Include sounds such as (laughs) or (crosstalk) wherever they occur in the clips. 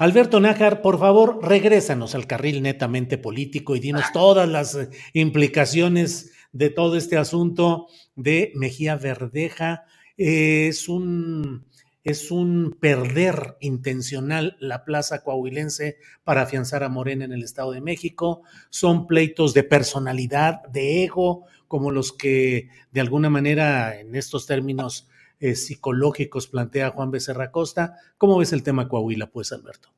Alberto Nájar, por favor, regrésanos al carril netamente político y dinos todas las eh, implicaciones de todo este asunto de Mejía Verdeja. Eh, es un es un perder intencional la plaza coahuilense para afianzar a Morena en el Estado de México. Son pleitos de personalidad, de ego, como los que de alguna manera en estos términos eh, psicológicos plantea Juan Becerra Costa. ¿Cómo ves el tema Coahuila, pues, Alberto?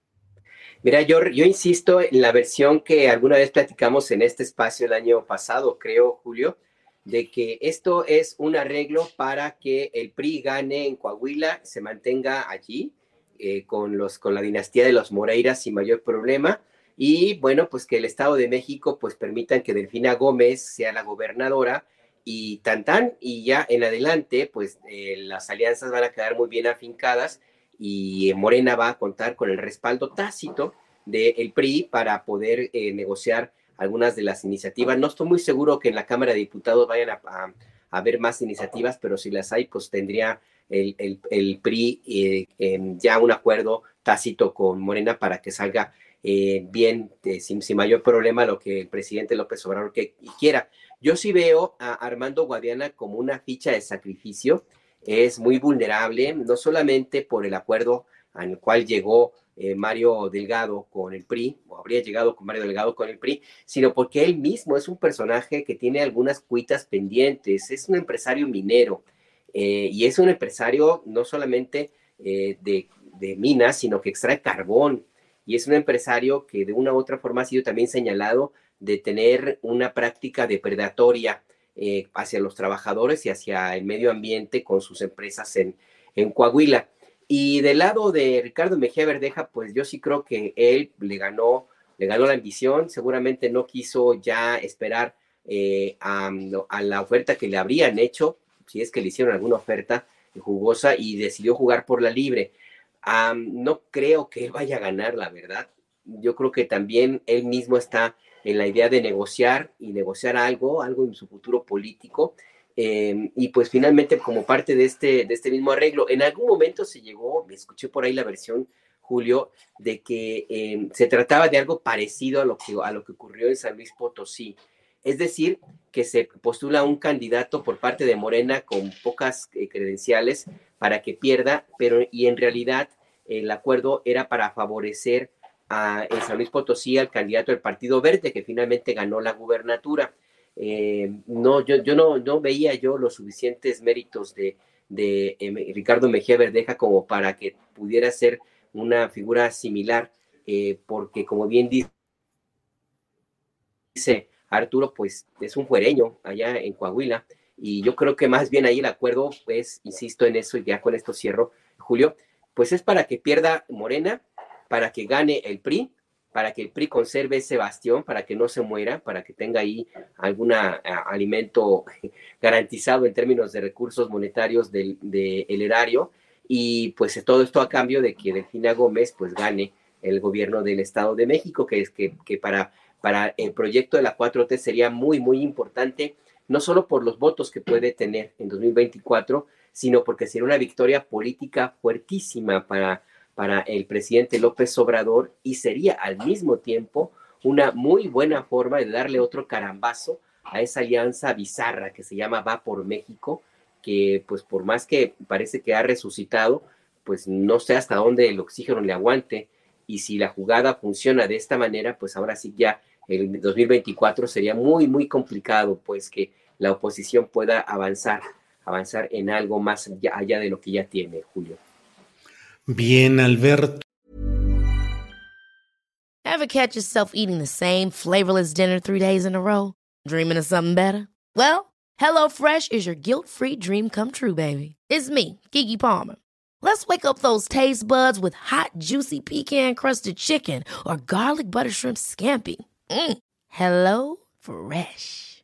Mira, yo, insisto en la versión que alguna vez platicamos en este espacio el año pasado, creo, Julio, de que esto es un arreglo para que el PRI gane en Coahuila, se mantenga allí eh, con, los, con la dinastía de los Moreiras sin mayor problema. Y bueno, pues que el Estado de México pues permitan que Delfina Gómez sea la gobernadora y tan tan, y ya en adelante, pues eh, las alianzas van a quedar muy bien afincadas y Morena va a contar con el respaldo tácito del PRI para poder eh, negociar algunas de las iniciativas. No estoy muy seguro que en la Cámara de Diputados vayan a, haber más iniciativas, pero si las hay, pues tendría el, el, PRI eh, ya un acuerdo tácito con Morena para que salga bien, sin, sin, mayor problema, lo que el presidente López Obrador que, quiera. Yo sí veo a Armando Guadiana como una ficha de sacrificio. Es muy vulnerable, no solamente por el acuerdo al cual llegó eh, Mario Delgado con el PRI, o habría llegado con Mario Delgado con el PRI, sino porque él mismo es un personaje que tiene algunas cuitas pendientes, es un empresario minero eh, y es un empresario no solamente eh, de, de minas, sino que extrae carbón y es un empresario que de una u otra forma ha sido también señalado de tener una práctica depredatoria eh, hacia los trabajadores y hacia el medio ambiente con sus empresas en, en Coahuila. Y del lado de Ricardo Mejía Verdeja, pues yo sí creo que él le ganó, le ganó la ambición, seguramente no quiso ya esperar eh, a, la oferta que le habrían hecho, si es que le hicieron alguna oferta jugosa y decidió jugar por la libre. No creo que él vaya a ganar, la verdad. Yo creo que también él mismo está en la idea de negociar y negociar algo, algo en su futuro político. Em, y pues finalmente, como parte de este, de este mismo arreglo, en algún momento se llegó, me escuché por ahí la versión, Julio, de que em, se trataba de algo parecido a lo, que, a lo que ocurrió en San Luis Potosí. Es decir, que se postula un candidato por parte de Morena con pocas eh, credenciales para que pierda, pero y en realidad el acuerdo era para favorecer en San Luis Potosí al candidato del Partido Verde, que finalmente ganó la gubernatura. Eh, no, yo, no, veía yo los suficientes méritos de, eh, Ricardo Mejía Verdeja como para que pudiera ser una figura similar, eh, porque como bien dice Arturo, pues es un fuereño allá en Coahuila, y yo creo que más bien ahí el acuerdo, pues, insisto en eso, y ya con esto cierro, Julio, pues es para que pierda Morena, para que gane el PRI, para que el PRI conserve ese bastión, para que no se muera, para que tenga ahí algún alimento (laughs) garantizado en términos de recursos monetarios del, erario. Y pues todo esto a cambio de que Delfina Gómez pues gane el gobierno del Estado de México, que es que, que para, para el proyecto de la 4T sería muy, muy importante, no solo por los votos que puede tener en 2024, sino porque sería una victoria política fuertísima para para el presidente López Obrador y sería al mismo tiempo una muy buena forma de darle otro carambazo a esa alianza bizarra que se llama Va por México, que pues por más que parece que ha resucitado, pues no sé hasta dónde el oxígeno le aguante. Y si la jugada funciona de esta manera, pues ahora sí ya el 2024 sería muy, muy complicado, pues que la oposición pueda avanzar, avanzar en algo más allá de lo que ya tiene, Julio. Bien, Alberto. Ever catch yourself eating the same flavorless dinner three days in a row? Dreaming of something better? Well, HelloFresh is your guilt-free dream come true, baby. It's me, Kiki Palmer. Let's wake up those taste buds with hot, juicy pecan-crusted chicken or garlic butter shrimp scampi. Mm. Hello Fresh.